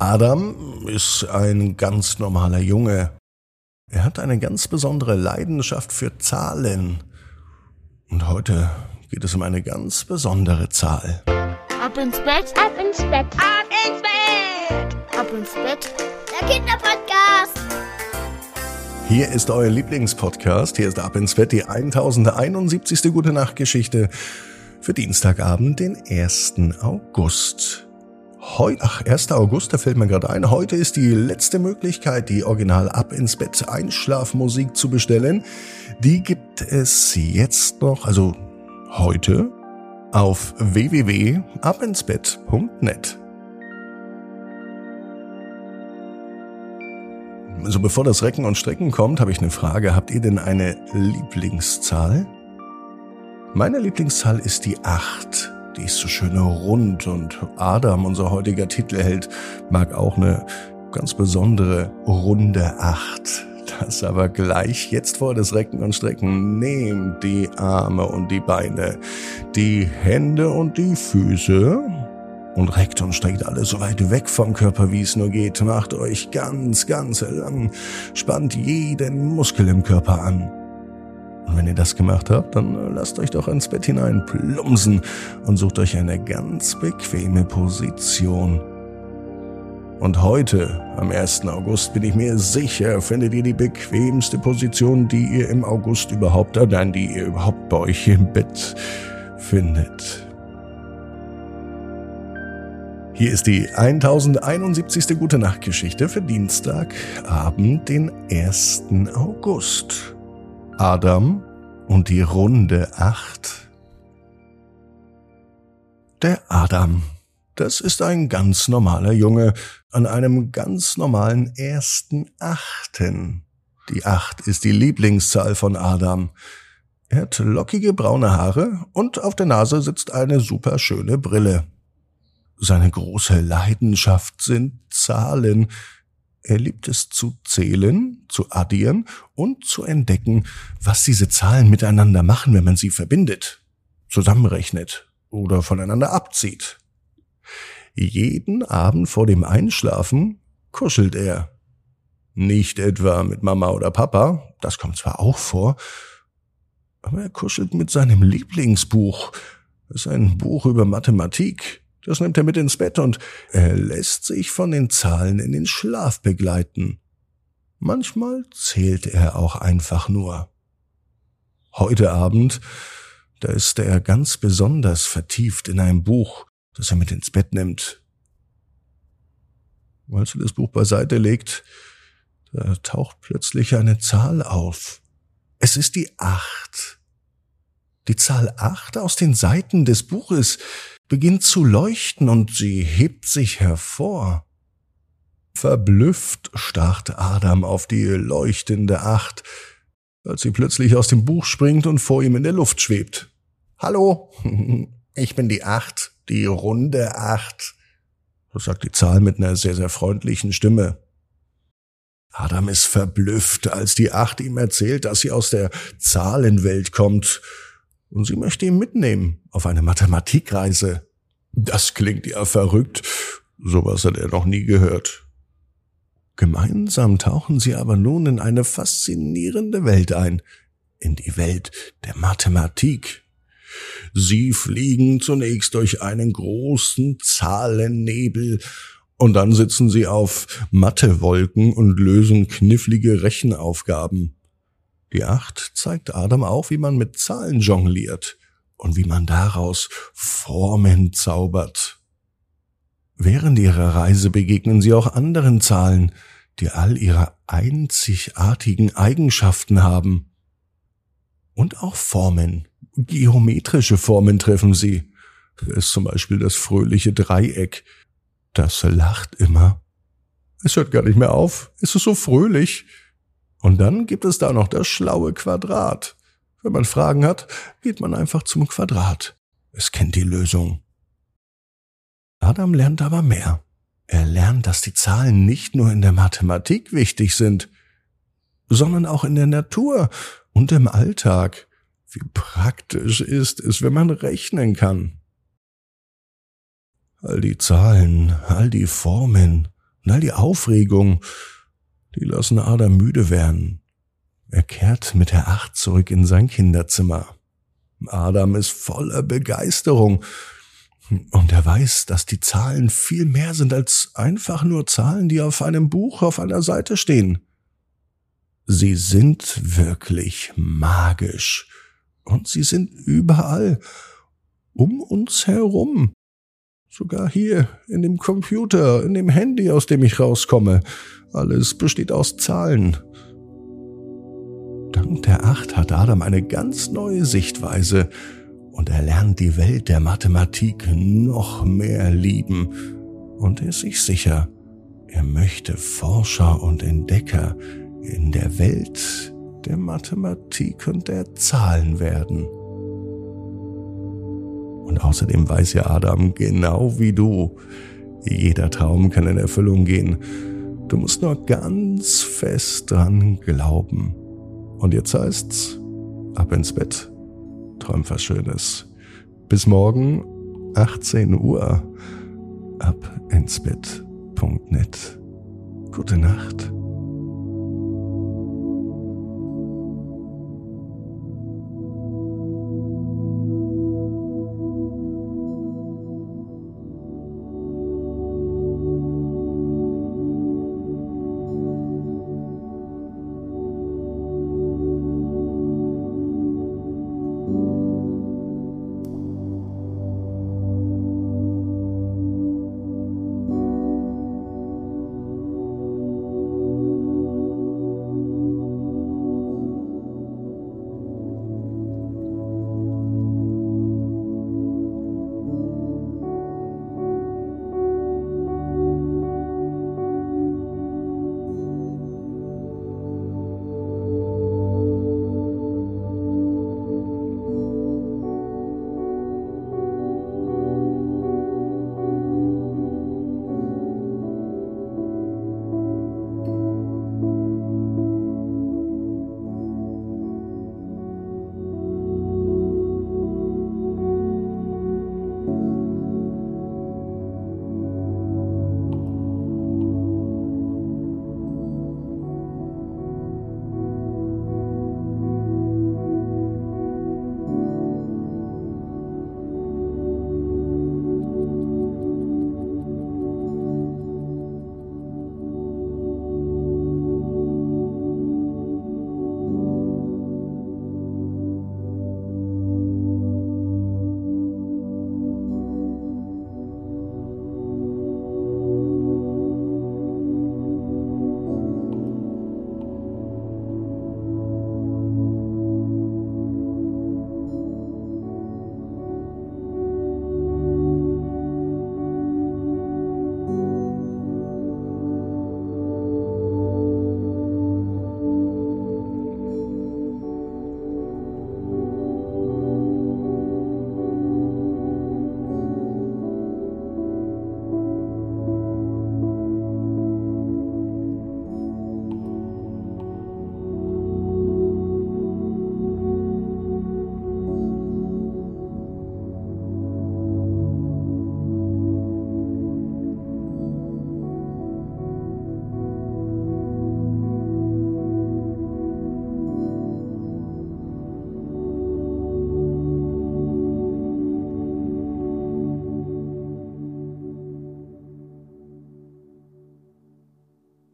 Adam ist ein ganz normaler Junge. Er hat eine ganz besondere Leidenschaft für Zahlen. Und heute geht es um eine ganz besondere Zahl. Ab ins Bett, ab ins Bett, ab ins Bett, ab ins Bett. Der Kinderpodcast. Hier ist euer Lieblingspodcast. Hier ist Ab ins Bett die 1071. Gute Nacht Geschichte für Dienstagabend, den 1. August. Heute, ach, 1. August, da fällt mir gerade ein, heute ist die letzte Möglichkeit, die Original Ab ins Bett Einschlafmusik zu bestellen. Die gibt es jetzt noch, also heute, auf www.abinsbett.net. Also bevor das Recken und Strecken kommt, habe ich eine Frage. Habt ihr denn eine Lieblingszahl? Meine Lieblingszahl ist die 8. Die ist so schön rund und Adam, unser heutiger Titelheld, mag auch eine ganz besondere runde Acht. Das aber gleich jetzt vor das Recken und Strecken. Nehmt die Arme und die Beine, die Hände und die Füße und reckt und streckt alles so weit weg vom Körper, wie es nur geht. Macht euch ganz, ganz lang, spannt jeden Muskel im Körper an. Und wenn ihr das gemacht habt, dann lasst euch doch ins Bett hinein plumpsen und sucht euch eine ganz bequeme Position. Und heute, am 1. August, bin ich mir sicher, findet ihr die bequemste Position, die ihr im August überhaupt, äh, nein, die ihr überhaupt bei euch im Bett findet. Hier ist die 1071. Gute Nacht Geschichte für Dienstagabend, den 1. August. Adam und die runde Acht. Der Adam, das ist ein ganz normaler Junge an einem ganz normalen ersten Achten. Die Acht ist die Lieblingszahl von Adam. Er hat lockige braune Haare und auf der Nase sitzt eine superschöne Brille. Seine große Leidenschaft sind Zahlen, er liebt es zu zählen, zu addieren und zu entdecken, was diese Zahlen miteinander machen, wenn man sie verbindet, zusammenrechnet oder voneinander abzieht. Jeden Abend vor dem Einschlafen kuschelt er. Nicht etwa mit Mama oder Papa, das kommt zwar auch vor, aber er kuschelt mit seinem Lieblingsbuch. Das ist ein Buch über Mathematik. Das nimmt er mit ins Bett und er lässt sich von den Zahlen in den Schlaf begleiten. Manchmal zählt er auch einfach nur. Heute Abend, da ist er ganz besonders vertieft in ein Buch, das er mit ins Bett nimmt. Als er das Buch beiseite legt, da taucht plötzlich eine Zahl auf. Es ist die Acht. Die Zahl acht aus den Seiten des Buches, beginnt zu leuchten und sie hebt sich hervor. Verblüfft starrt Adam auf die leuchtende Acht, als sie plötzlich aus dem Buch springt und vor ihm in der Luft schwebt. Hallo, ich bin die Acht, die runde Acht, so sagt die Zahl mit einer sehr, sehr freundlichen Stimme. Adam ist verblüfft, als die Acht ihm erzählt, dass sie aus der Zahlenwelt kommt und sie möchte ihn mitnehmen auf eine Mathematikreise. Das klingt ja verrückt. Sowas hat er noch nie gehört. Gemeinsam tauchen sie aber nun in eine faszinierende Welt ein, in die Welt der Mathematik. Sie fliegen zunächst durch einen großen Zahlennebel, und dann sitzen sie auf Mathewolken und lösen knifflige Rechenaufgaben. Die Acht zeigt Adam auch, wie man mit Zahlen jongliert und wie man daraus Formen zaubert. Während ihrer Reise begegnen sie auch anderen Zahlen, die all ihre einzigartigen Eigenschaften haben. Und auch Formen, geometrische Formen treffen sie. Da ist zum Beispiel das fröhliche Dreieck. Das lacht immer. Es hört gar nicht mehr auf. Es ist so fröhlich. Und dann gibt es da noch das schlaue Quadrat. Wenn man Fragen hat, geht man einfach zum Quadrat. Es kennt die Lösung. Adam lernt aber mehr. Er lernt, dass die Zahlen nicht nur in der Mathematik wichtig sind, sondern auch in der Natur und im Alltag. Wie praktisch ist es, wenn man rechnen kann. All die Zahlen, all die Formen, Und all die Aufregung, die lassen Adam müde werden. Er kehrt mit der Acht zurück in sein Kinderzimmer. Adam ist voller Begeisterung. Und er weiß, dass die Zahlen viel mehr sind als einfach nur Zahlen, die auf einem Buch auf einer Seite stehen. Sie sind wirklich magisch. Und sie sind überall. Um uns herum. Sogar hier, in dem Computer, in dem Handy, aus dem ich rauskomme. Alles besteht aus Zahlen. Dank der Acht hat Adam eine ganz neue Sichtweise und er lernt die Welt der Mathematik noch mehr lieben und ist sich sicher, er möchte Forscher und Entdecker in der Welt der Mathematik und der Zahlen werden. Und außerdem weiß ja Adam genau wie du, jeder Traum kann in Erfüllung gehen. Du musst nur ganz fest dran glauben. Und jetzt heißt's, ab ins Bett. Träum was Schönes. Bis morgen, 18 Uhr. Ab ins Bett.net. Gute Nacht.